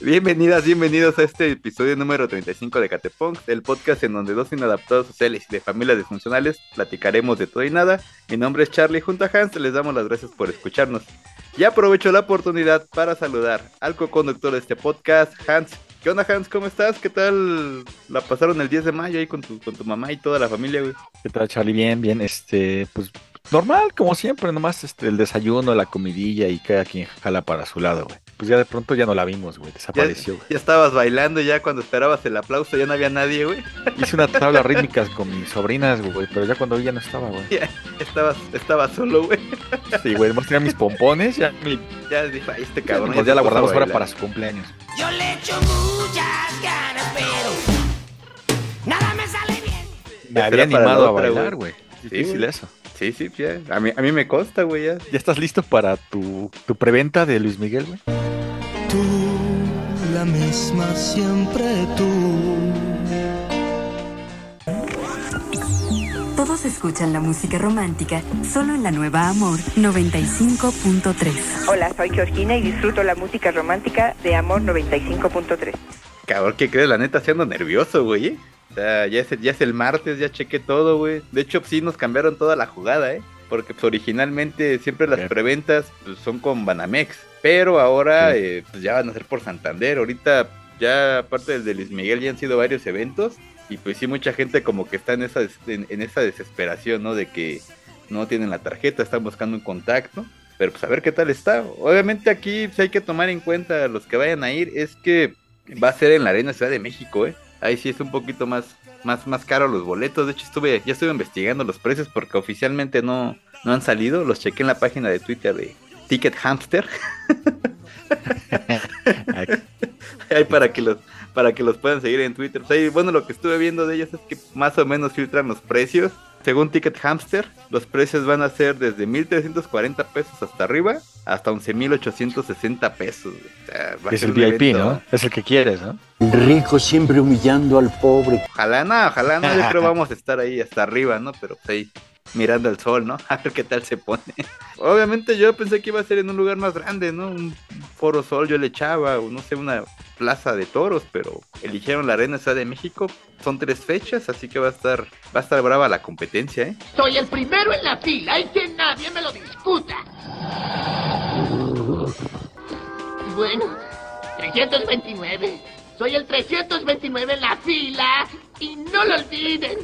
Bienvenidas, bienvenidos a este episodio número 35 de Catepunk, el podcast en donde dos inadaptados sociales y de familias disfuncionales platicaremos de todo y nada. Mi nombre es Charlie, junto a Hans les damos las gracias por escucharnos. Y aprovecho la oportunidad para saludar al co-conductor de este podcast, Hans. ¿Qué onda, Hans? ¿Cómo estás? ¿Qué tal la pasaron el 10 de mayo ahí con tu, con tu mamá y toda la familia, güey? ¿Qué tal, Charlie? Bien, bien, este, pues normal, como siempre, nomás este, el desayuno, la comidilla y cada quien jala para su lado, güey. Pues ya de pronto ya no la vimos, güey, desapareció, güey. Ya, estabas bailando ya cuando esperabas el aplauso, ya no había nadie, güey. Hice una tabla rítmica con mis sobrinas, güey, pero ya cuando vi ya no estaba, güey. Ya, estabas, estaba solo, güey. Sí, güey, además tenía mis pompones, ya mi... Ya dije, este cabrón. Pues ya, la guardamos fuera para su cumpleaños. Yo le echo muchas ganas, pero nada me sale bien. Me había animado a bailar, güey. Difícil eso. Sí, sí, ya. A mí, a mí me consta, güey. Ya. ¿Ya estás listo para tu, tu preventa de Luis Miguel, güey? Tú, la misma siempre tú. Todos escuchan la música romántica solo en la nueva Amor 95.3. Hola, soy Georgina y disfruto la música romántica de Amor 95.3. Cabrón, ¿qué crees? La neta, siendo nervioso, güey. ¿eh? O sea, ya es, ya es el martes, ya chequé todo, güey. De hecho, sí nos cambiaron toda la jugada, ¿eh? Porque pues, originalmente siempre las preventas pues, son con Banamex. Pero ahora eh, pues, ya van a ser por Santander. Ahorita ya aparte del de Luis Miguel ya han sido varios eventos. Y pues sí, mucha gente como que está en esa, en, esa desesperación, ¿no? De que no tienen la tarjeta, están buscando un contacto. Pero pues a ver qué tal está. Obviamente aquí pues, hay que tomar en cuenta los que vayan a ir. Es que va a ser en la Arena Ciudad de México, ¿eh? Ahí sí es un poquito más, más, más caro los boletos. De hecho, estuve, ya estuve investigando los precios porque oficialmente no, no han salido. Los chequé en la página de Twitter de Ticket Hamster. Ahí para que los para que los puedan seguir en Twitter. bueno, lo que estuve viendo de ellos es que más o menos filtran los precios. Según Ticket Hamster, los precios van a ser desde 1.340 pesos hasta arriba hasta 11.860 pesos. es el VIP, ¿no? Es el que quieres, ¿no? El rico siempre humillando al pobre. Ojalá no, ojalá no, yo creo vamos a estar ahí hasta arriba, ¿no? Pero pues ahí mirando el sol, ¿no? A ver qué tal se pone. Obviamente yo pensé que iba a ser en un lugar más grande, ¿no? Un foro sol yo le echaba, o no sé, una plaza de toros, pero eligieron la Arena Ciudad de México. Son tres fechas, así que va a estar, va a estar brava la competencia, ¿eh? Soy el primero en la fila y que nadie me lo discuta. Bueno, 329. Soy el 329 en la fila y no lo olviden.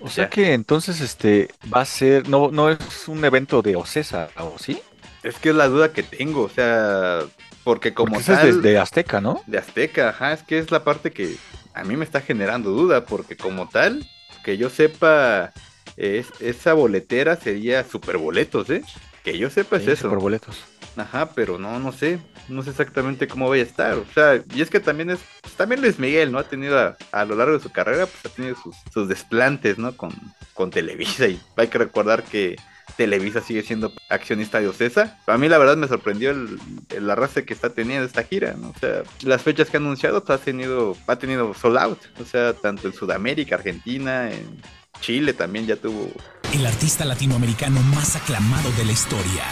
O sea que entonces este va a ser, no, no es un evento de Ocesa, ¿o sí? Es que es la duda que tengo, o sea, porque como porque tal... Es de, Azteca, ¿no? De Azteca, ajá, es que es la parte que a mí me está generando duda, porque como tal, que yo sepa, es, esa boletera sería super boletos, ¿eh? Que yo sepa es eso. Super boletos. Ajá, pero no, no sé, no sé exactamente cómo vaya a estar. O sea, y es que también es, pues, también Luis Miguel, ¿no? Ha tenido a, lo largo de su carrera, pues ha tenido sus, desplantes, ¿no? Con, con Televisa y hay que recordar que Televisa sigue siendo accionista de Ocesa. A mí la verdad me sorprendió el, el arrastre que está teniendo esta gira, ¿no? O sea, las fechas que ha anunciado ha tenido, ha tenido sold out, o sea, tanto en Sudamérica, Argentina, en Chile también ya tuvo. El artista latinoamericano más aclamado de la historia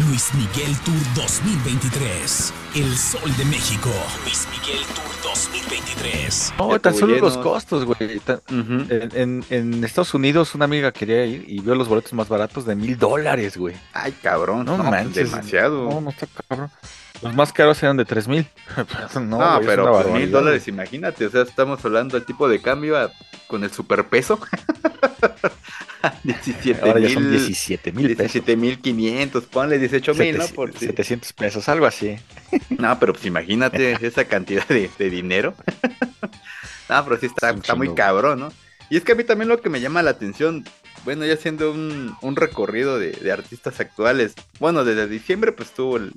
Luis Miguel Tour 2023. El Sol de México. Luis Miguel Tour 2023. No, tan solo los costos, güey. en, Estados Unidos una amiga quería ir y vio los boletos más baratos de mil dólares, güey. Ay, cabrón. No, no manches. Demasiado. No, no está cabrón. Los más caros eran de tres mil. no, pero mil dólares, imagínate. O sea, estamos hablando del tipo de cambio con el superpeso. 17 Ahora ya son 17 mil 17 mil 500, ponle 18 mil, ¿no? Por 700 pesos, algo así. No, pero pues imagínate esa cantidad de, dinero. no, pero sí está, está muy cabrón, ¿no? Y es que a mí también lo que me llama la atención, bueno, ya haciendo un, un recorrido de, artistas actuales, bueno, desde diciembre pues tuvo el,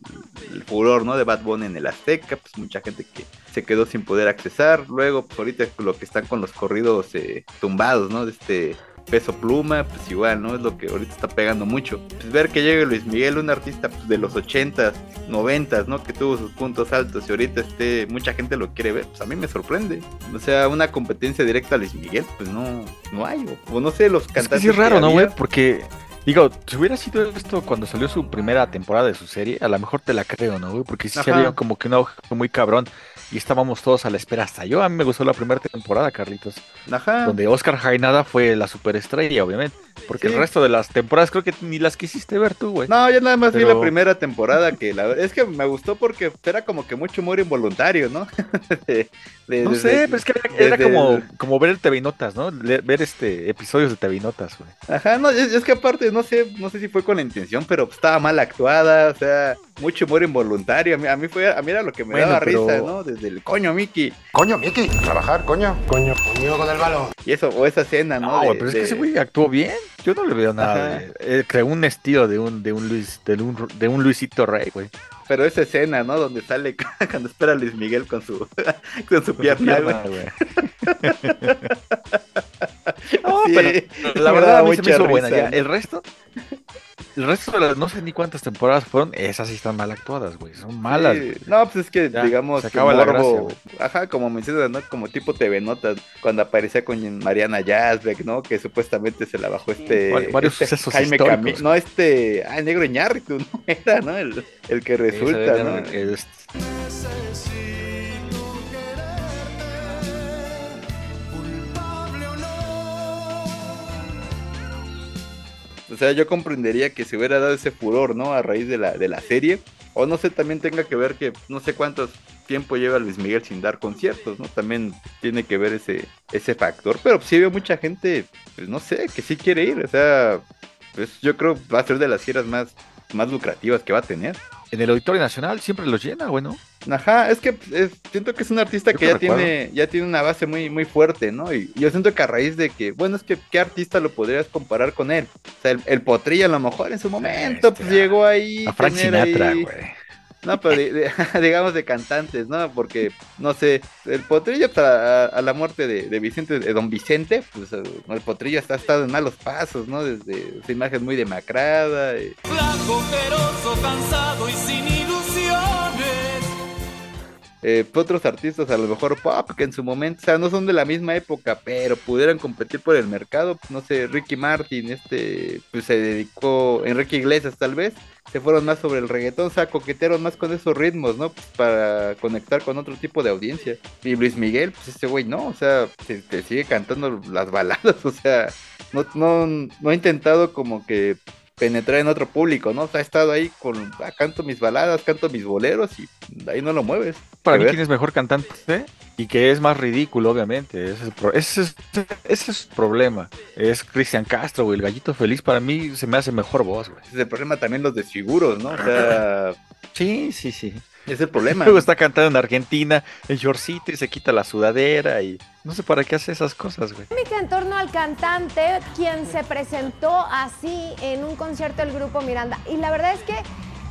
furor, ¿no? De Bad Bunny en el Azteca, pues mucha gente que se quedó sin poder accesar, luego pues ahorita lo que están con los corridos eh, tumbados, ¿no? De este peso pluma, pues igual, ¿no? Es lo que ahorita está pegando mucho. Pues ver que llegue Luis Miguel, un artista pues, de los 80s, 90s, ¿no? Que tuvo sus puntos altos y ahorita este, mucha gente lo quiere ver, pues a mí me sorprende. O sea, una competencia directa a Luis Miguel, pues no, no hay. O, no sé, los cantantes. Es, que es raro, ¿no, güey? Porque Digo, si hubiera sido esto cuando salió su primera temporada de su serie, a lo mejor te la creo, ¿no, güey? Porque sí Ajá. salió como que un auge muy cabrón y estábamos todos a la espera. Hasta yo, a mí me gustó la primera temporada, Carlitos, Ajá. donde Oscar Jaenada fue la superestrella, obviamente. Porque Sí. el resto de las temporadas creo que ni las quisiste ver tú, güey. No, yo nada más vi la primera temporada que la es que me gustó porque era como que mucho humor involuntario, ¿no? De- de- No desde- sé, pero es que era, como, como ver el TV Notas, ¿no? Le- ver este episodios de TV Notas, güey. Ajá, no, es, es que aparte, no sé, no sé si fue con la intención, pero estaba mal actuada, o sea, mucho humor involuntario. A mí, a mí fue, a mí era lo que me Bueno, daba pero- risa, ¿no? Desde el coño, Mickey. Coño, Miki, trabajar, coño. Coño, coño con el balón. Y eso, o esa escena, ¿no? No, güey, De- pero es que ese güey actuó bien. Yo no le veo nada. De- eh, creó un estilo de un, de un Luis, de un, de un Luisito Rey, güey. Pero esa escena, ¿no? Donde sale cuando espera a Luis Miguel con su, con su pierna, güey. No, Sí, pero la verdad a mí se me hizo buena. El resto, el resto de las no sé ni cuántas temporadas fueron, esas sí están mal actuadas, güey. Son malas. Sí, güey. No, pues es que, Ya, digamos, se acaba la morbo- gracia, ajá, como mencionas, ¿no? Como tipo TV Notas, cuando aparecía con Mariana Yazbek, ¿no? Que supuestamente se la bajó este... Vari- varios este sucesos Jaime históricos. Cami- no, este... Ah, el negro Iñárritu, ¿no? Era, ¿no? El, el que resulta, ¿no? era el- O sea, yo comprendería que se hubiera dado ese furor, ¿no? A raíz de la, de la serie. O no sé, también tenga que ver que no sé cuántos tiempo lleva Luis Miguel sin dar conciertos, ¿no? También tiene que ver ese, ese factor. Pero sí veo mucha gente, pues no sé, que sí quiere ir. O sea, pues yo creo va a ser de las giras más, más lucrativas que va a tener. en el Auditorio Nacional siempre los llena, güey, ¿no? Ajá, es que es- siento que es un artista Yo que que ya recuerdo. tiene, ya tiene una base muy, muy fuerte, ¿no? Y, y yo siento que a raíz de que, bueno, es que ¿qué artista lo podrías comparar con él? O sea, el, el Potrillo a lo mejor en su momento, Este, pues llegó ahí. A Frank Sinatra, güey. No, pero digamos de cantantes, ¿no? Porque, no sé, el Potrillo a, la muerte de, Vicente, de Don Vicente, pues eh, el Potrillo está, estado en malos pasos, ¿no? Desde su imagen muy demacrada. cansado y. eh, otros artistas a lo mejor pop que en su momento, o sea, no son de la misma época, pero pudieran competir por el mercado, pues, no sé, Ricky Martin, este, pues se dedicó, Enrique Iglesias tal vez, se fueron más sobre el reggaetón, o sea, coquetearon más con esos ritmos, ¿no? Pues para conectar con otro tipo de audiencia. Y Luis Miguel, pues este güey no, o sea, te, te sigue cantando las baladas, o sea, no, no, no ha intentado como que penetrar en otro público, ¿no? O sea, ha estado ahí con, ah, canto mis baladas, canto mis boleros y ahí no lo mueves. Para mí, ver. ¿quién es mejor cantante? Y que es más ridículo, obviamente. Ese es pro- ese es, ese es el problema. Es Cristian Castro, güey. El gallito feliz para mí se me hace mejor voz, güey. Es el problema también los desfiguros, ¿no? O sea, Sí, sí, sí. Es el problema. Luego está cantando en Argentina, en shortcito y se quita la sudadera y no sé para qué hace esas cosas, güey. Polémica en torno al cantante, quien se presentó así en un concierto del grupo Miranda. Y la verdad es que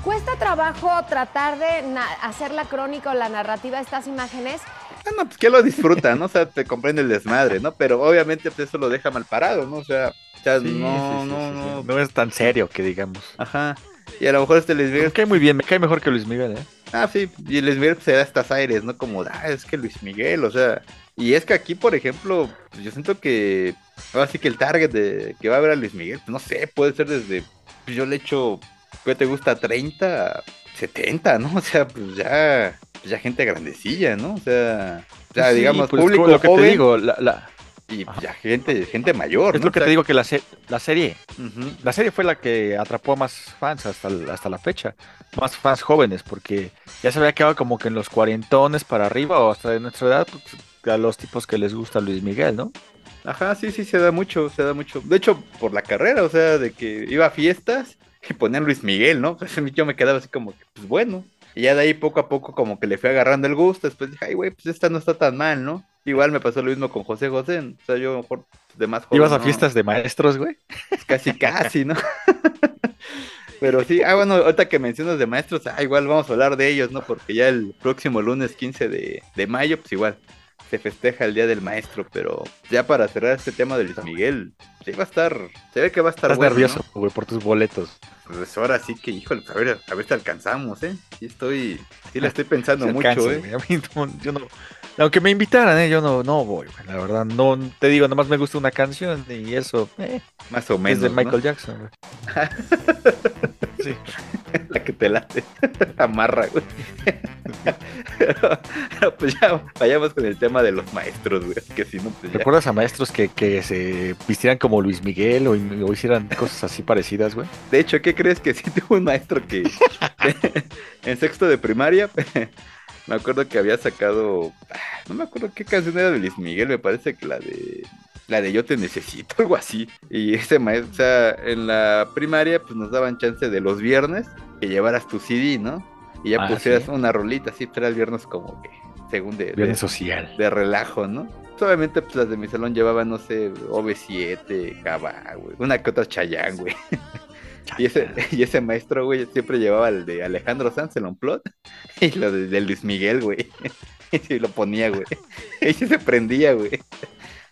cuesta trabajo tratar de hacer la crónica o la narrativa de estas imágenes. Ah, no, pues que lo disfruta, ¿no? O sea, te comprende el desmadre, ¿no? Pero obviamente pues eso lo deja mal parado, ¿no? O sea, Sí, no, sí, sí, no, sí, no. No es tan serio que digamos. Ajá. Y a lo mejor este Luis Miguel, Me cae muy bien, me cae mejor que Luis Miguel, ¿eh? Ah, sí, y Luis Miguel se da estas aires, ¿no? Como, ah, es que Luis Miguel, o sea, y es que aquí, por ejemplo, pues, yo siento que, ahora sí que el target de que va a ver a Luis Miguel, pues, no sé, puede ser desde, pues, yo le echo, ¿qué te gusta? 30, a 70, ¿no? O sea, pues ya, pues, ya gente grandecilla, ¿no? O sea, ya Sí, digamos, pues, público lo que joven te digo, la, la- y pues, ya gente, gente mayor, es ¿no? lo que O sea, te digo que la, se- la serie, la serie fue la que atrapó a más fans hasta, hasta la fecha, más fans jóvenes, porque ya se había quedado como que en los cuarentones para arriba o hasta de nuestra edad, pues, a los tipos que les gusta Luis Miguel, ¿no? Ajá, sí, sí, se da mucho, se da mucho. De hecho, por la carrera, o sea, de que iba a fiestas y ponían Luis Miguel, ¿no? Pues yo me quedaba así como que, pues bueno. Y ya de ahí poco a poco como que le fui agarrando el gusto. Después dije, ay, güey, pues esta no está tan mal, ¿no? Igual me pasó lo mismo con José José. O sea, yo mejor de más joven, ¿Ibas a ¿no? fiestas de maestros, güey? Casi, casi, ¿no? Pero sí, ah, bueno, ahorita que mencionas de maestros, ah, igual vamos a hablar de ellos, ¿no? Porque ya el próximo lunes 15 de, de mayo, pues igual, se festeja el Día del Maestro, pero ya para cerrar este tema de Luis Miguel, sí va a estar, se ve que va a estar Estás bueno, nervioso, ¿no? güey, por tus boletos. Pues ahora sí que, híjole, a ver, a ver si alcanzamos, ¿eh? Sí estoy, sí la estoy pensando mucho, ¿eh? mí no- yo no, aunque me invitaran, ¿eh? yo no, no voy, güey, la verdad, no, te digo, nomás me gusta una canción y eso, eh, Más o es menos, de ¿no? Michael Jackson, güey. Sí. La que te late, amarra, güey. pero, pues ya vayamos con el tema de los maestros, güey, que si no, pues ya. ¿Recuerdas a maestros que, que se vistieran como Luis Miguel o, o hicieran cosas así parecidas, güey? De hecho, ¿qué crees que sí tuvo un maestro que en sexto de primaria me acuerdo que había sacado, ah, no me acuerdo qué canción era de Luis Miguel, me parece que la de la de Yo te necesito, algo así. Y ese maestro, o sea, en la primaria pues nos daban chance de los viernes que llevaras tu CD, ¿no? Y ya Ah, pusieras sí. una rolita, así, pero era el viernes como que, según de, de- Viernes social. de relajo, ¿no? Pues, Obviamente, pues las de mi salón llevaban, no sé, OV7, Cava, güey. Una que otra Chayán, güey. Y ese, y ese maestro, güey, siempre llevaba el de Alejandro Sanz, el Onplot, y lo de, de Luis Miguel, güey. Y lo ponía, güey. Y se prendía, güey.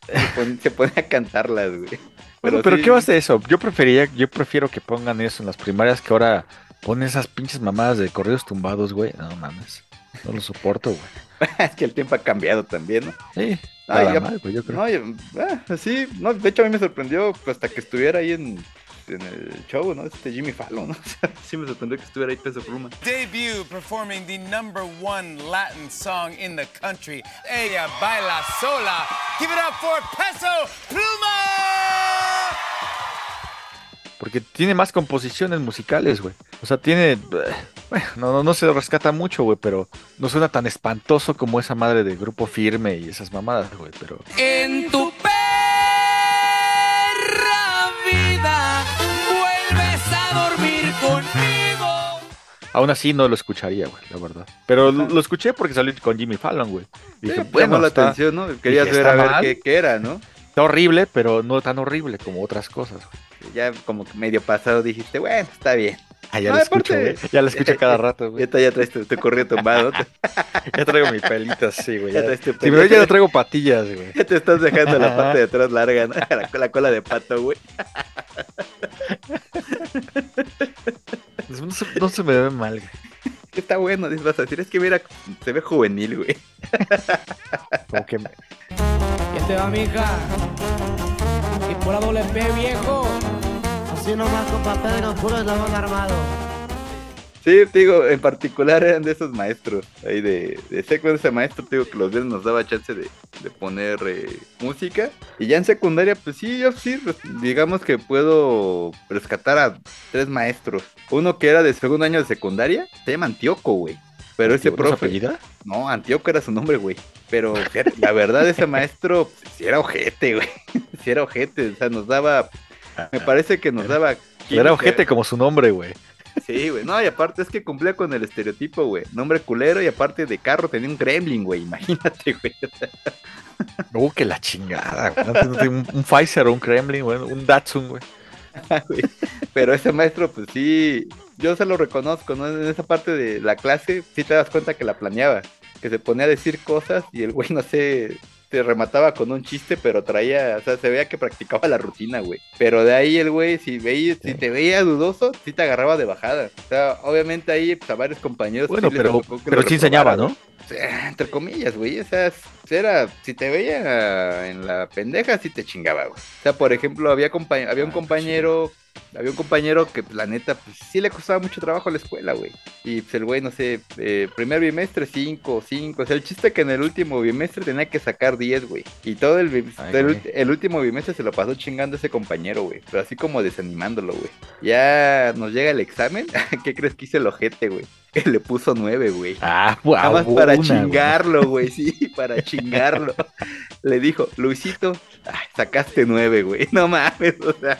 Se, pon- se ponía a cantarlas, güey. Bueno, pero sí, ¿qué vas de eso? Yo preferiría, yo prefiero que pongan eso en las primarias que ahora ponen esas pinches mamadas de corridos tumbados, güey. No mames. No lo soporto, güey. Es que el tiempo ha cambiado también, ¿no? Sí, nada ya- mal, güey, yo creo. No, yo- ah, sí, no, de hecho a mí me sorprendió hasta que estuviera ahí en, en el show, ¿no? Este Jimmy Fallon, ¿no? O sea, sí me sorprendió que estuviera ahí Peso Pluma. Debut performing the number one Latin song in the country. Ella baila sola. Give it up for Peso Pluma. Porque tiene más composiciones musicales, güey. O sea, tiene. eh, Bueno, no, no, no se rescata mucho, güey, pero no suena tan espantoso como esa madre de grupo firme y esas mamadas, güey. Pero En tu a dormir conmigo. aún así no lo escucharía, güey, la verdad. Pero lo, lo escuché porque salió con Jimmy Fallon, güey. Sí, dije, llamó bueno, la está, atención, ¿no? Querías dije, ver a ¿está ver qué, qué era, ¿no? está horrible, pero no tan horrible como otras cosas, güey. Ya como que medio pasado dijiste, bueno, está bien. Ah, ya No, lo escucho, güey. Ya lo escucho cada rato, Ya, güey. está, ya traes tu, tu corrido tumbado. Ya traigo mi pelita así, güey. Ya Ya, traes tu Sí, pero ya no traigo patillas, güey. Ya te estás dejando la parte de atrás larga, ¿no? La, la cola de pato, güey. No se, no se me ve mal, güey. Está bueno, vas a decir, es que mira, se ve juvenil, güey. Como que me- ¿Quién te va, mija? Y por la doble P, viejo. Así nomás, eslabón armado. Sí, digo, en particular eran de esos maestros ahí de, de secundaria. Ese maestro, digo, que los días nos daba chance de, de poner eh, música. Y ya en secundaria, pues sí, yo sí, res- digamos que puedo rescatar a tres maestros. Uno que era de segundo año de secundaria, se llama Antioco, güey. Pero ese ¿No se profe. apellida? No, Antioco era su nombre, güey. Pero la verdad, ese maestro, pues, sí era ojete, güey. Sí era ojete. O sea, nos daba. Me parece que nos daba. Era ojete como su nombre, güey. Sí, güey. No, y aparte es que cumplía con el estereotipo, güey. Nombre culero y aparte de carro tenía un gremlin, güey. Imagínate, güey. Uh, que la chingada, güey. Un, un Pfizer o un Kremlin, güey. Un Datsun, güey. güey. Pero ese maestro, pues sí, yo se lo reconozco, ¿no? En esa parte de la clase, sí te das cuenta que la planeaba. Que se ponía a decir cosas y el güey, no sé, se remataba con un chiste, pero traía, o sea, se veía que practicaba la rutina, güey. Pero de ahí el güey, si veía, si te veía dudoso, sí te agarraba de bajada. O sea, obviamente ahí, pues a varios compañeros. Bueno, sí pero, pero sí enseñaba. ¿no? O sea, entre comillas, güey. O sea, era, si te veía en la pendeja, sí te chingaba, güey. O sea, por ejemplo, había, había un compañero, había un compañero que pues, la neta, pues sí le costaba mucho trabajo a la escuela, güey. Y pues el güey, no sé, eh, primer bimestre 5, 5. O sea, el chiste que en el último bimestre tenía que sacar 10, güey. Y todo el, Ay, el, último bimestre se lo pasó chingando a ese compañero, güey. Pero así como desanimándolo, güey. Ya nos llega el examen. ¿Qué crees que hice el ojete, güey? Que le puso 9, güey. Ah, guau. Nada más para una, chingarlo, güey, sí, para chingarlo. Le dijo, Luisito, ay, sacaste nueve, güey. No mames, o sea.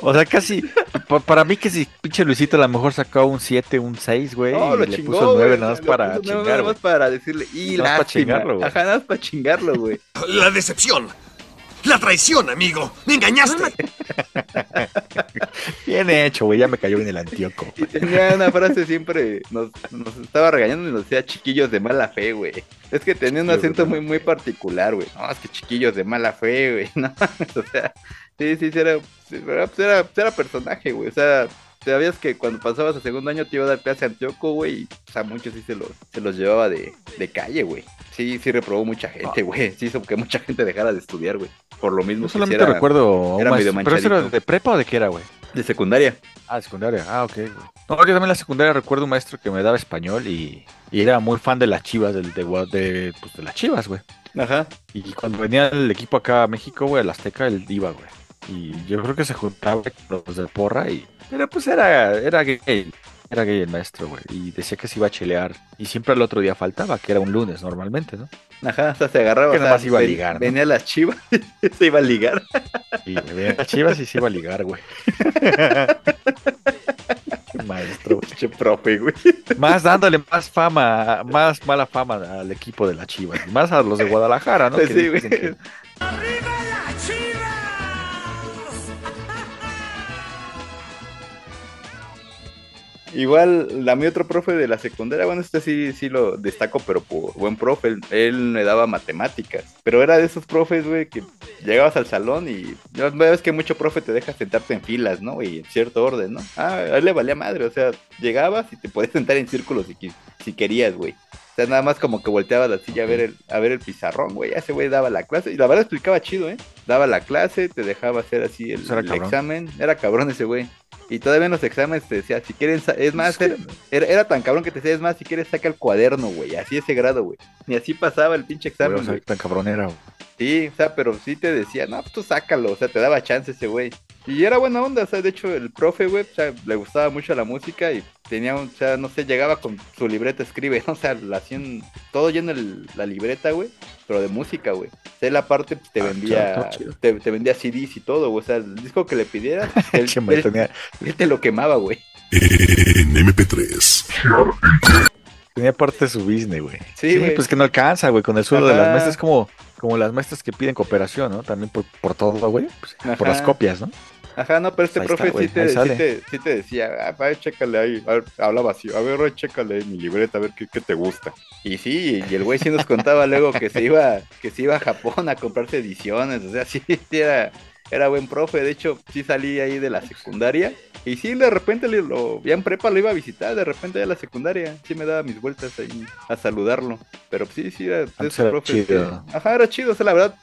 O sea, casi. pa- para mí, que si pinche Luisito a lo mejor sacó un 7, un 6, güey. No, y lo le chingó, puso 9 güey, nada más le para puso nueve chingar, Nada güey. más para decirle, y Nada más para lástima. chingarlo, güey. Ajá, nada más para chingarlo, güey. La decepción La traición, amigo. Me engañaste. Bien hecho, güey. Ya me cayó en el antioco. Y tenía una frase siempre, nos, nos estaba regañando y nos decía chiquillos de mala fe, güey. Es que tenía un acento muy, muy particular, güey. No, es que chiquillos de mala fe, güey. No, o sea, sí, sí, era, sí, era, pues era, pues era personaje, güey. O sea, sabías que cuando pasabas a segundo año te iba a dar clase a Antioco, güey. y, pues, a muchos sí se los, se los llevaba de, de calle, güey. Sí, sí reprobó mucha gente, güey. Sí hizo que mucha gente dejara de estudiar, güey. Por lo mismo Yo solamente recuerdo era medio maestro. ¿Pero eso era de prepa o de qué era, güey? De secundaria. Ah, de secundaria. Ah, ok, güey. No, yo también en la secundaria recuerdo un maestro que me daba español y, y era muy fan de las chivas, del, de, de, pues, de las chivas, güey. Ajá. Y cuando venía el equipo acá a México, güey, al Azteca, él iba, güey. Y yo creo que se juntaba con los de porra y... Pero pues era, era gay. Era gay el maestro, güey. Y decía que se iba a chelear. Y siempre al otro día faltaba, que era un lunes normalmente, ¿no? Ajá, o sea, se agarraba. Que nada más iba a ven- ligar, ¿no? Venía a las chivas, se iba a ligar. Y me veía las chivas y se iba a ligar, güey. Maestro. Che, profe, güey. Más dándole más fama, más mala fama al equipo de las chivas. Más a los de Guadalajara, ¿no? Pues Que sí, dicen güey. que- Igual, a mi otro profe de la secundaria, bueno, este sí, sí lo destaco, pero buen profe, él, él me daba matemáticas. Pero era de esos profes, güey, que llegabas al salón y ya ves que mucho profe te deja sentarte en filas, ¿no? Y en cierto orden, ¿no? Ah, a él le valía madre, o sea, llegabas y te podías sentar en círculos si, si querías, güey. O sea, nada más como que volteaba la silla a ver el, a ver el pizarrón, güey. Ese güey daba la clase. Y la verdad explicaba chido, ¿eh? Daba la clase, te dejaba hacer así el, Pues era el examen. Era cabrón ese güey. Y todavía en los exámenes te decía, si quieren, es más, era, era, era tan cabrón que te decía, es más, si quieres saca el cuaderno, güey. Así ese grado, güey. Ni así pasaba el pinche examen, o sea, güey. tan güey. Sí, o sea, pero sí te decía, no, pues tú sácalo, o sea, te daba chance ese güey. Y era buena onda, o sea, de hecho el profe, güey, o sea, le gustaba mucho la música y tenía, un, o sea, no sé, llegaba con su libreta, escribe, ¿no? o sea, la hacían todo lleno el- la libreta, güey, pero de música, güey. O sea, él aparte pues, te Ah, vendía, chido, chido. te, te vendía CDs y todo, güey, o sea, el disco que le pidieras, él, él- tenía, él te lo quemaba, güey. En MP3. tenía parte de su business, güey. Sí, Sí, pues que no alcanza, güey, con el sueldo de las maestras. Es como, como las maestras que piden cooperación, ¿no? También por, por todo, güey. pues, por las copias, ¿no? Ajá, no, pero este Ahí profe está, sí, te, ahí sí, sale. te, sí te decía, ah, va, chécale ahí, a ver, hablaba así, a ver, chécale ahí mi libreta, a ver qué, qué te gusta. Y sí, y el güey sí nos contaba luego que se iba, que se iba a Japón a comprarse ediciones, o sea, sí, sí era, era buen profe, de hecho, sí salí ahí de la secundaria, y sí, de repente le- lo, ya en prepa lo iba a visitar, de repente ya a la secundaria, sí me daba mis vueltas ahí a saludarlo, pero sí, sí, era de Antes esos era profes chido. que- ajá, era chido, o sea, la verdad,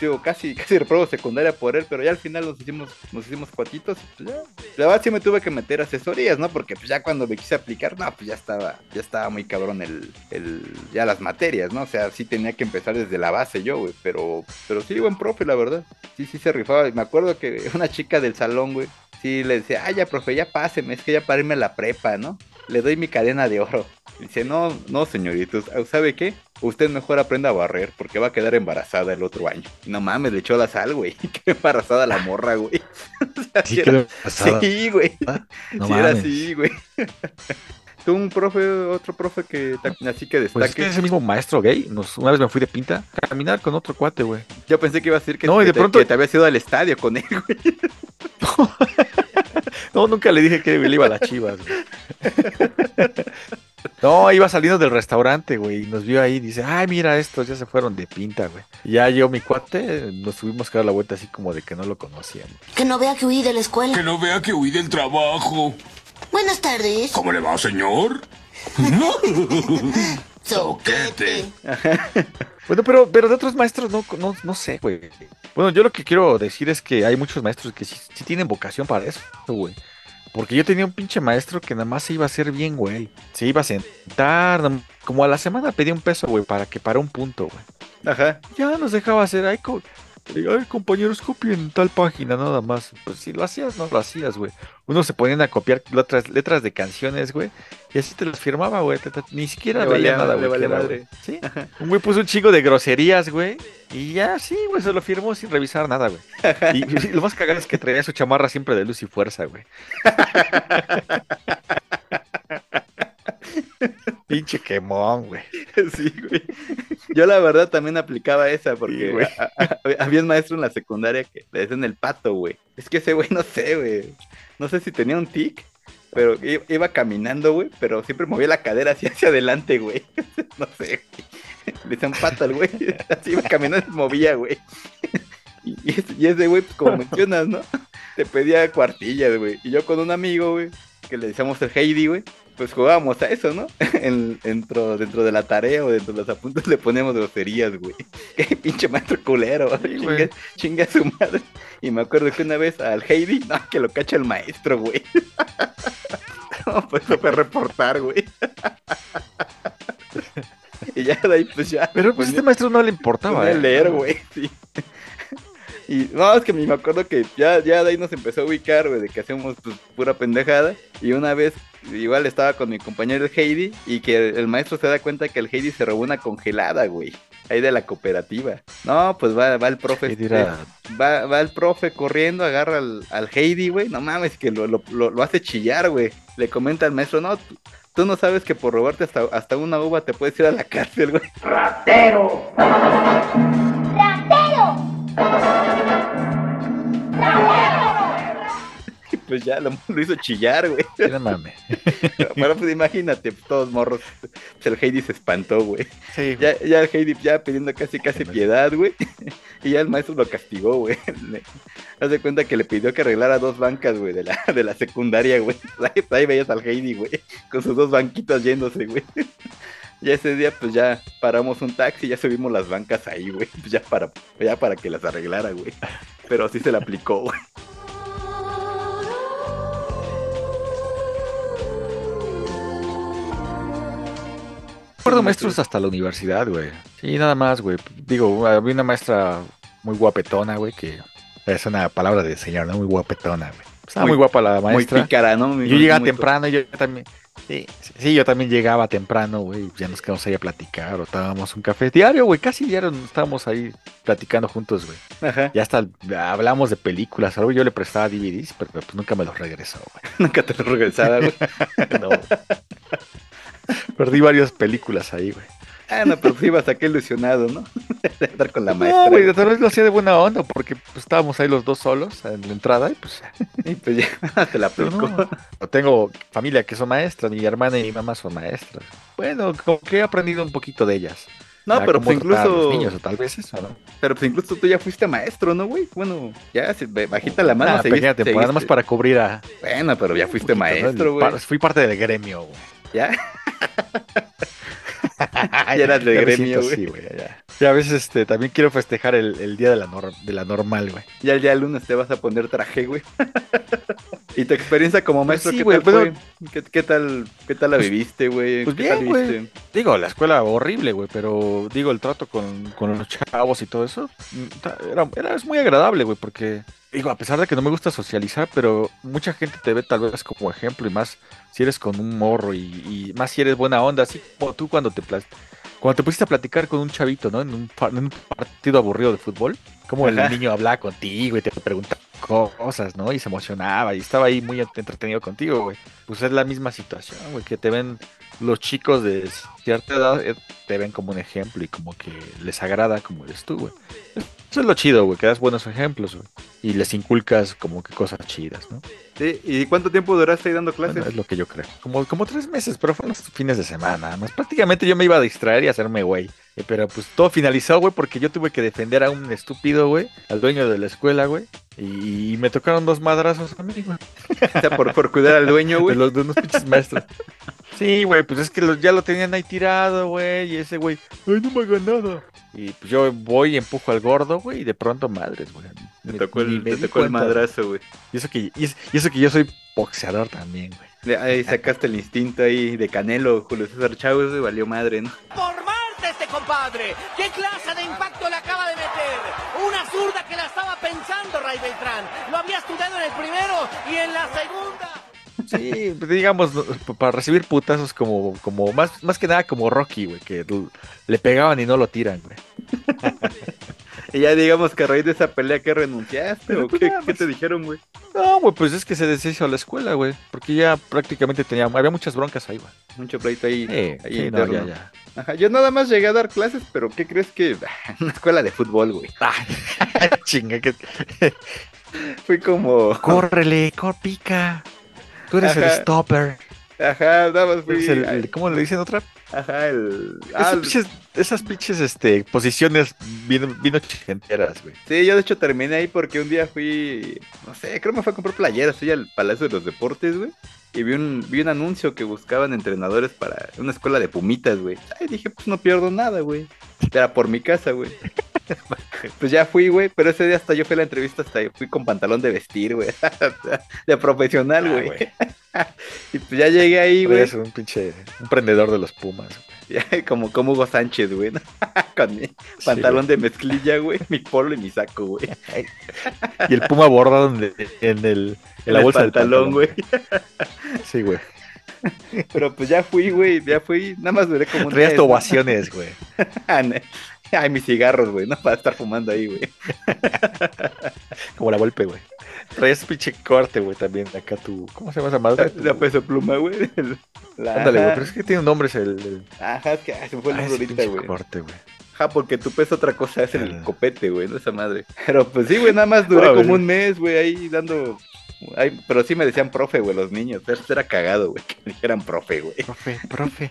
digo, casi, casi reprobo secundaria por él, pero ya al final nos hicimos, nos hicimos cuatitos, pues ya. La verdad sí me tuve que meter asesorías, ¿no? Porque pues ya cuando me quise aplicar, no, pues ya estaba, ya estaba muy cabrón el, el, ya las materias, ¿no? O sea, sí tenía que empezar desde la base yo, güey, pero, pero sí, buen profe, la verdad. Sí, sí se rifaba. Me acuerdo que una chica del salón, güey, sí le decía, ay, ya, profe, ya páseme, es que ya para irme a la prepa, ¿no? Le doy mi cadena de oro. Dice, no, no, señoritos, ¿sabe qué? Usted mejor aprenda a barrer porque va a quedar embarazada el otro año. No mames, le echó la sal, güey. Qué embarazada la morra, güey. O sea, Sí era- güey. No sí era así, güey. ¿Tú un profe, otro profe que así que Pues es destaque? que ese mismo maestro gay, nos, una vez me fui de pinta a caminar con otro cuate, güey. Yo pensé que iba a decir que, No, y de te, pronto- que te habías ido al estadio con él, güey. No, nunca le dije que le iba a las chivas, güey. No, iba saliendo del restaurante, güey, y nos vio ahí y dice, ay, mira, estos ya se fueron de pinta, güey. Y ya yo, mi cuate, nos tuvimos que dar la vuelta así como de que no lo conocíamos. Que no vea que huí de la escuela. Que no vea que huí del trabajo. Buenas tardes. ¿Cómo le va, señor? Soquete. Bueno, pero, pero de otros maestros no, no, no sé, güey. Bueno, yo lo que quiero decir es que hay muchos maestros que sí, sí tienen vocación para eso, güey. Porque yo tenía un pinche maestro que nada más se iba a hacer bien, güey. Se iba a sentar, como a la semana pedía un peso, güey, para que para un punto, güey. Ajá. Ya nos dejaba hacer, ay, ay, compañeros, copien tal página, nada más. Pues si lo hacías, no lo hacías, güey. Uno se ponían a copiar letras, letras de canciones, güey, y así te las firmaba, güey. Ni siquiera Le veía valía- nada, madre. güey. Sí. Un güey puso un chingo de groserías, güey. Y ya, sí, güey, se lo firmó sin revisar nada, güey. Y, y lo más cagado es que traía su chamarra siempre de luz y fuerza, güey. Pinche quemón, güey. Sí, güey. Yo la verdad también aplicaba esa Sí, porque a- a- había un maestro en la secundaria que le decían el pato, güey. Es que ese güey no sé, güey. No sé si tenía un tic, pero iba caminando, güey, pero siempre movía la cadera así hacia adelante, güey. No sé, güey. Le decían pato al güey. Así iba caminando y movía, güey. Y, y ese- y ese güey, pues como mencionas, ¿no? Te pedía cuartillas, güey. Y yo con un amigo, güey, que le decíamos el Heidi, güey, pues jugábamos a eso, ¿no? En- dentro, dentro de la tarea o dentro de los apuntes le poníamos groserías, güey. Qué pinche maestro culero, Sí, chinga, chinga su madre. Y me acuerdo que una vez al Heidi, no, que lo cacha el maestro, güey. No, pues eso fue reportar, güey. Y ya de ahí, pues ya. Pero pues este maestro no le importaba, a ¿eh? leer, güey, sí. Y no, es que me acuerdo que ya, ya de ahí nos empezó a ubicar, güey, de que hacemos pues, pura pendejada. Y una vez, igual estaba con mi compañero el Heidi, y que el maestro se da cuenta que el Heidi se robó una congelada, güey. Ahí de la cooperativa. No, pues va, va el profe. Era- va, va el profe corriendo, agarra al, al Heidi, güey. No mames, que lo, lo, lo- lo hace chillar, güey. Le comenta al maestro, no, tú, no sabes que por robarte hasta, hasta una uva te puedes ir a la cárcel, güey. ¡Ratero! Y pues ya lo, lo hizo chillar, güey. Sí, no mames. Pero pues imagínate, todos morros. Pues el Heidi se espantó, güey. Sí, Ya, ya el Heidi ya pidiendo casi casi piedad, güey. Y ya el maestro lo castigó, güey. Haz de cuenta que le pidió que arreglara dos bancas, güey, de la, de la secundaria, güey. Ahí, ahí veías al Heidi, güey, con sus dos banquitas yéndose, güey. Ya ese día, pues ya paramos un taxi y ya subimos las bancas ahí, güey. Pues ya para, ya para que las arreglara, güey. Pero sí se la aplicó, güey. Recuerdo maestros hasta la universidad, güey. Sí, nada más, güey. Digo, había una maestra muy guapetona, güey, que es una palabra de señor, ¿no? Muy guapetona, güey. Estaba muy, Muy- guapa la Muy maestra. pícara, ¿no? yo llegaba Muy- temprano y yo también. Sí, sí, yo también llegaba temprano, güey. Ya nos quedamos ahí a platicar o tomábamos un café diario, güey. Casi diario estábamos ahí platicando juntos, güey. Ajá. Ya hasta hablamos de películas, algo yo le prestaba DVDs, pero pues nunca me los regresó, güey. Nunca te lo regresaba, güey. No. Perdí varias películas ahí, güey. Ah, no, pero sí ibas acá ilusionado, ¿no? De andar con la maestra. No, güey, tal vez lo hacía de buena onda, porque pues, estábamos ahí los dos solos en la entrada y pues... Y pues ya te la aplicó. no. Tengo familia que son maestras, mi hermana y mi mamá son maestras. Bueno, como que he aprendido un poquito de ellas. No, pero pues incluso. niños, o tal vez eso, ¿no? Pero pues incluso tú ya fuiste maestro, ¿no, güey? Bueno, ya, bajita la mano. Una seguiste- pequeña temporada, más seguiste- para cubrir a... Bueno, pero ya fuiste maestro, güey. Fui parte del gremio, güey. Ya. ya eras de Ya gremio, güey. Ya. Ya a veces este, también quiero festejar el, el día de la, nor- de la normal, güey. Ya, el lunes te vas a poner traje, güey. ¿Y tu experiencia como maestro sí, qué güey, tal fue? ¿Qué, qué tal, ¿Qué tal la Pues- viviste, güey? Pues ¿Qué tal bien, güey. Digo, la escuela horrible, güey, pero digo, el trato con, con los chavos y todo eso, mm, era, era- es muy agradable, güey, porque, digo, a pesar de que no me gusta socializar, pero mucha gente te ve tal vez como ejemplo y más si eres con un morro y, y más si eres buena onda, así como tú cuando te cuando te pusiste a platicar con un chavito, ¿no? En un, pa- en un partido aburrido de fútbol, como el niño hablaba contigo y te preguntaba cosas, ¿no? Y se emocionaba y estaba ahí muy entretenido contigo, güey. Pues es la misma situación, güey, que te ven los chicos de cierta edad, eh, te ven como un ejemplo y como que les agrada como eres tú, güey. Eso es lo chido, güey, que das buenos ejemplos, güey. Y les inculcas como que cosas chidas, ¿no? Sí, ¿Y cuánto tiempo duraste ahí dando clases? Bueno, es lo que yo creo. Como, como tres meses, pero fueron los fines de semana. nada Más prácticamente yo me iba a distraer y hacerme güey. Eh, Pero pues todo finalizó, güey, porque yo tuve que defender a un estúpido, güey, al dueño de la escuela, güey. Y, me tocaron dos madrazos a mí, güey. O sea, por, por cuidar al dueño, De güey. los de unos pinches maestros. Sí, güey, pues es que lo- ya lo tenían ahí tirado, güey. Y ese güey, ay, no me haga nada. Y pues yo voy y empujo al gordo, güey, y de pronto madres, güey. Te Me- tocó el, me te di tocó el cuenta, madrazo, güey. Y eso que, y es- y eso que yo soy boxeador también, güey. Ahí sacaste el instinto ahí de Canelo, Julio César Chávez, güey, valió madre, ¿no? ¡Por Marte este compadre! ¿Qué clase de impacto le acaba de meter? Una zurda que la estaba pensando, Ray Beltrán. Lo había estudiado en el primero y en la segunda. Sí, pues, digamos, para recibir putazos como, como más, más que nada como Rocky, güey, que le pegaban y no lo tiran, güey. Y ya digamos que a raíz de esa pelea que renunciaste, o pues qué, te dijeron, güey. No, güey, pues es que se deshizo la escuela, güey. Porque ya prácticamente tenía, había muchas broncas ahí, güey. Mucho pleito ahí. Sí, ahí sí, no, interno. ya, ya. Ajá, yo nada más llegué a dar clases, pero ¿qué crees que? Una escuela de fútbol, güey. Chinga, que Fui como. córrele, cor pica. Tú eres el stopper. Ajá, nada más fui. Eres el- el- ¿Cómo le dicen otra? Ajá, el. ah, Esas pinches, esas pinches este, posiciones vino, ochenteras, güey. Sí, yo de hecho terminé ahí porque un día fui, no sé, creo que me fue a comprar playeras, fui al Palacio de los Deportes, güey. Y vi un, vi un anuncio que buscaban entrenadores para una escuela de pumitas, güey. Ay, dije, pues no pierdo nada, güey. Era por mi casa, güey. Pues ya fui, güey, pero ese día hasta yo fui a la entrevista, hasta fui con pantalón de vestir, güey. De profesional, Ah, güey. Y pues ya llegué ahí, güey. Eres un pinche un prendedor de los Pumas. Como, como Hugo Sánchez, güey. ¿no? Con mi pantalón de mezclilla, güey. Mi polo y mi saco, güey. Y el Puma bordado en, el- en el, en la el bolsa pantalón, del güey. Sí, güey. Pero pues ya fui, güey, ya fui. Nada más duré como un Traías ovaciones, güey. Ay, mis cigarros, güey, no para estar fumando ahí, güey. Como la golpe, güey. Traías pinche corte, güey, también. Acá tu. ¿Cómo se llama esa madre? La peso pluma, güey. La- Ándale, güey. Pero es que tiene un nombre, es el. el- Ajá, es que ay, se me fue el Ah, nombre ahorita, güey. corte, güey. Ajá, porque tu peso otra cosa es el copete, güey, no esa madre. Pero pues sí, güey, nada más duré Ah, como un mes, güey, ahí dando. Ay, pero sí me decían profe, güey, los niños. Eso era cagado, güey, que me dijeran profe, güey. Profe, profe.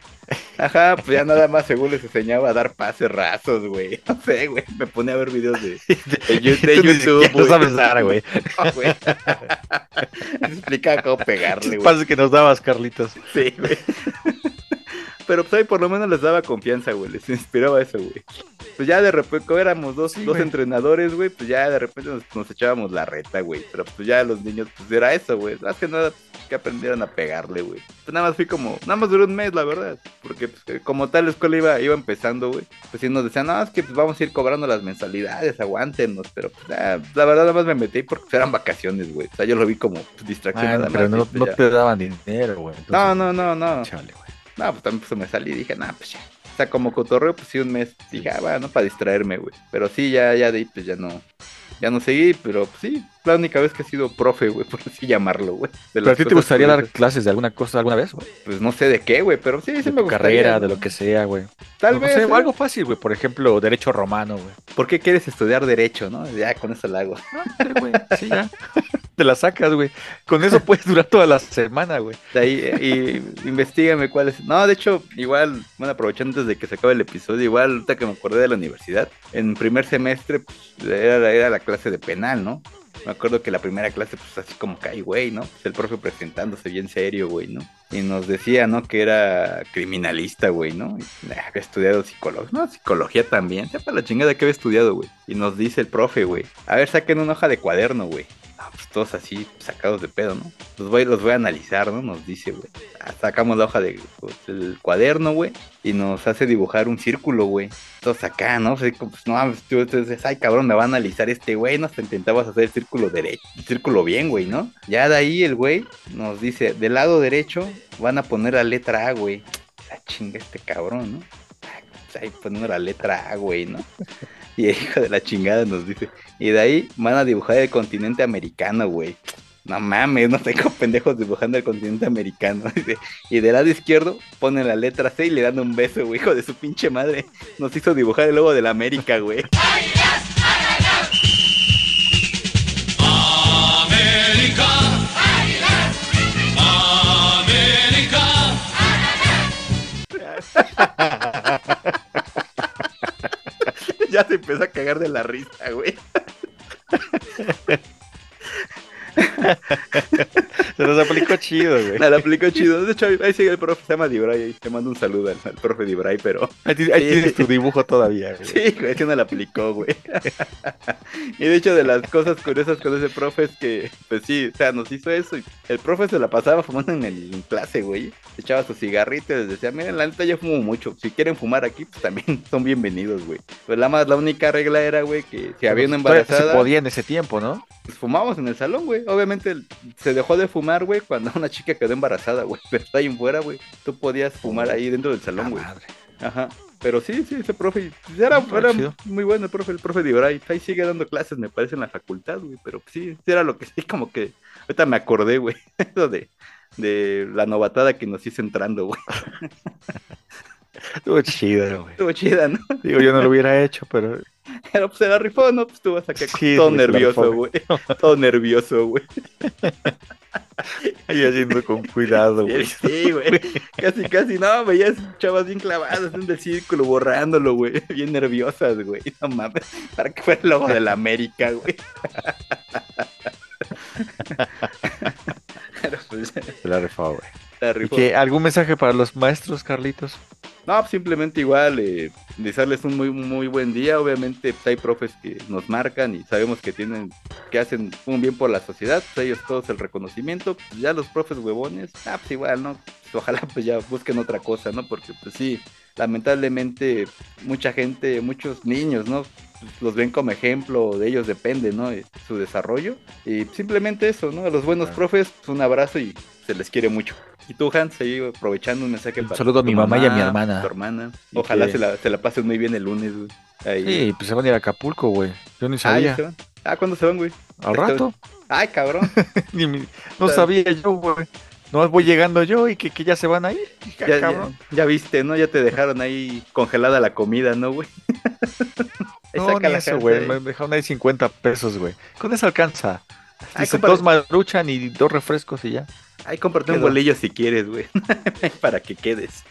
Ajá, pues ya nada más según les enseñaba a dar pases rasos, güey. No sé, güey. Me pone a ver videos de, YouTube. güey. sabes dar, güey. No, güey. Me explicaba cómo pegarle, güey. Pases que nos dabas, Carlitos. Sí, güey. Pero pues ahí por lo menos les daba confianza, güey. Les inspiraba eso, güey. Pues ya de repente, como éramos dos, Sí, dos güey. entrenadores, güey, pues ya de repente nos, nos echábamos la reta, güey. Pero pues ya los niños, pues era eso, güey. Más que nada que aprendieron a pegarle, güey. Pues nada más fui como, nada más duró un mes, la verdad. Porque pues, eh, como tal la escuela iba, iba empezando, güey. Pues sí nos decían, no, es que pues vamos a ir cobrando las mensualidades, aguántenos. Pero pues ah, la verdad nada más me metí porque pues, eran vacaciones, güey. O sea, yo lo vi como pues, distracción Ah, pero no, pues, no te daban dinero, güey. No, Entonces, no, no, no. Chale, güey. No, pues también pues, me salí y dije, nah, pues ya. O sea, como cotorreo, pues sí, un mes. Dije, ah, bueno, para distraerme, güey. Pero sí, ya, ya de ahí, pues ya no. Ya no seguí, pero pues, sí, la única vez que he sido profe, güey, por así llamarlo, güey. ¿Pero a ti te gustaría dar clases de alguna cosa alguna vez, güey? Pues no sé de qué, güey, pero sí, sí De me gustaría. carrera, ¿no? de lo que sea, güey. Tal No vez. sé, ¿eh? algo fácil, güey. Por ejemplo, derecho romano, güey. ¿Por qué quieres estudiar Derecho, no? Ya con eso lo hago. Sí, güey. Sí, ya. Te la sacas, güey. Con eso puedes durar toda la semana, güey. De ahí, y investigame cuál es. No, de hecho, igual, bueno, aprovechando antes de que se acabe el episodio, igual, ahorita que me acordé de la universidad, en primer semestre, pues, era, era la clase de penal, ¿no? Me acuerdo que la primera clase, pues así como que, ay, güey, ¿no? Pues, el profe presentándose bien serio, güey, ¿no? Y nos decía, ¿no? Que era criminalista, güey, ¿no? Y, eh, había estudiado psicología, no, psicología también. Sepa la chingada que había estudiado, güey. Y nos dice el profe, güey, a ver, saquen una hoja de cuaderno, güey. Pues todos así sacados de pedo, ¿no? Los voy, los voy a analizar, ¿no? Nos dice, güey. Ah, Sacamos la hoja pues, el cuaderno, güey, y nos hace dibujar un círculo, güey. Todos acá, ¿no? Como, pues, no, tú, ay, cabrón, me va a analizar este güey, ¿no? Hasta intentabas hacer el círculo derecho, el círculo bien, güey, ¿no? Ya de ahí el güey nos dice, del lado derecho van a poner la letra A, güey. La chinga este cabrón, ¿no? Ah, pues, ahí poniendo la letra A, güey, ¿no? Y el hijo de la chingada nos dice, y de ahí van a dibujar el continente americano, güey. No mames, no tengo pendejos dibujando el continente americano. Dice, Y del lado izquierdo ponen la letra C y le dan un beso, güey. Hijo de su pinche madre. Nos hizo dibujar el logo de la América, güey. América. América. Ya se empezó a cagar de la risa, güey. Se nos aplicó chido, güey. Me la aplicó chido. De hecho, ahí sigue el profe, se llama Dibray. Ahí te mando un saludo al, al profe Dibray, pero. Ahí, Sí. tienes tu dibujo todavía, güey. Sí, güey, sí me la aplicó, güey. y de hecho, de las cosas curiosas con ese profe es que, pues sí, o sea, nos hizo eso. Y el profe se la pasaba fumando en, el, en clase, güey. Se echaba su cigarrito y les decía, miren, la neta yo fumo mucho. Si quieren fumar aquí, pues también son bienvenidos, güey. Pues la más, la única regla era, güey, que si había una Todavía Se embarazada, podía en ese tiempo, ¿no? pues fumábamos en el salón, güey. Obviamente se dejó de fumar, güey, cuando una chica quedó embarazada, güey. Pero ahí en fuera, güey, tú podías fumar ahí dentro del salón, güey. Ajá. Pero sí, sí, ese profe, pues, era, muy bueno el profe, el profe de Oray. Ahí sigue dando clases, me parece, en la facultad, güey. Pero sí, sí era lo que sí, como que. Ahorita me acordé, güey. Eso de, de la novatada que nos hizo entrando, güey. Estuvo chido, güey. Estuvo chida, ¿no? Digo, yo no lo hubiera hecho, pero Pero pues se la rifó, ¿no? Pues tú vas acá Sí, todo nervioso, güey. Todo nervioso, güey. ahí haciendo con cuidado, güey. Sí, güey. Casi, casi, no, veías chavas bien clavadas en el círculo, borrándolo, güey. Bien nerviosas, güey. No mames. Para que fuera el logo de la América, güey. Pues, Se la rifó, güey. ¿Y qué, algún mensaje para los maestros, Carlitos? No, pues, simplemente igual, eh, desearles un muy, muy buen día. Obviamente, pues, hay profes que nos marcan y sabemos que tienen, que hacen un bien por la sociedad. Pues, ellos todos el reconocimiento. Pues, ya los profes huevones, ah, pues igual, ¿no? Ojalá pues ya busquen otra cosa, ¿no? Porque pues sí, lamentablemente mucha gente, muchos niños, ¿no? Los ven como ejemplo, de ellos depende, ¿no? Eh, Su desarrollo. Y simplemente eso, ¿no? A los buenos profes, pues un abrazo y se les quiere mucho. Y tú, Hans, ahí aprovechando un mensaje para saludo a mi mamá y a mi hermana. Tu hermana. Ojalá que- se, la, se la pasen muy bien el lunes, güey. Ahí. Sí, pues se van a ir a Acapulco, güey. Yo ni Ah, ¿ya sabía. se van? Ah, ¿cuándo se van, güey? Al rato. Ay, cabrón. Ni mi- no sabía yo, güey. No voy llegando yo y que, que ya se van a ir. Dije, ah, Ya, ya, ya viste, ¿no? Ya te dejaron ahí congelada la comida, ¿no, güey? Ahí No, ni eso, güey. ahí. Me dejaron ahí 50 pesos, güey. Con eso alcanza. Ay, Dice, dos maruchan y dos refrescos y ya. Ay, cómprate un Quedó. bolillo si quieres, güey. Para que quedes.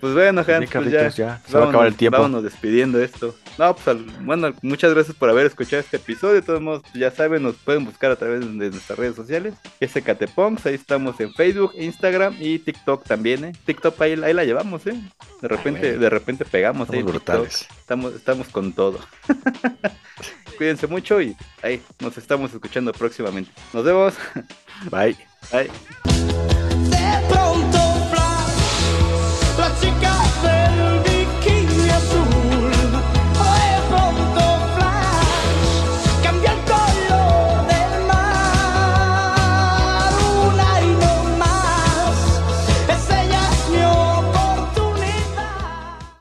pues bueno, Pues Hans, pues ya. ya. Se va a acabar el tiempo. Vámonos despidiendo esto. No, pues al- bueno, muchas gracias por haber escuchado este episodio. De todos modos, ya saben, nos pueden buscar a través de nuestras redes sociales. SKT Punks, ahí estamos en Facebook, Instagram y TikTok también, ¿eh? TikTok ahí, ahí la llevamos, ¿eh? De repente, de repente pegamos ahí. en Estamos brutales. Estamos, estamos con todo. Cuídense mucho y ahí nos estamos escuchando próximamente. Nos vemos. Bye. Bye. De pronto, flash, la chica del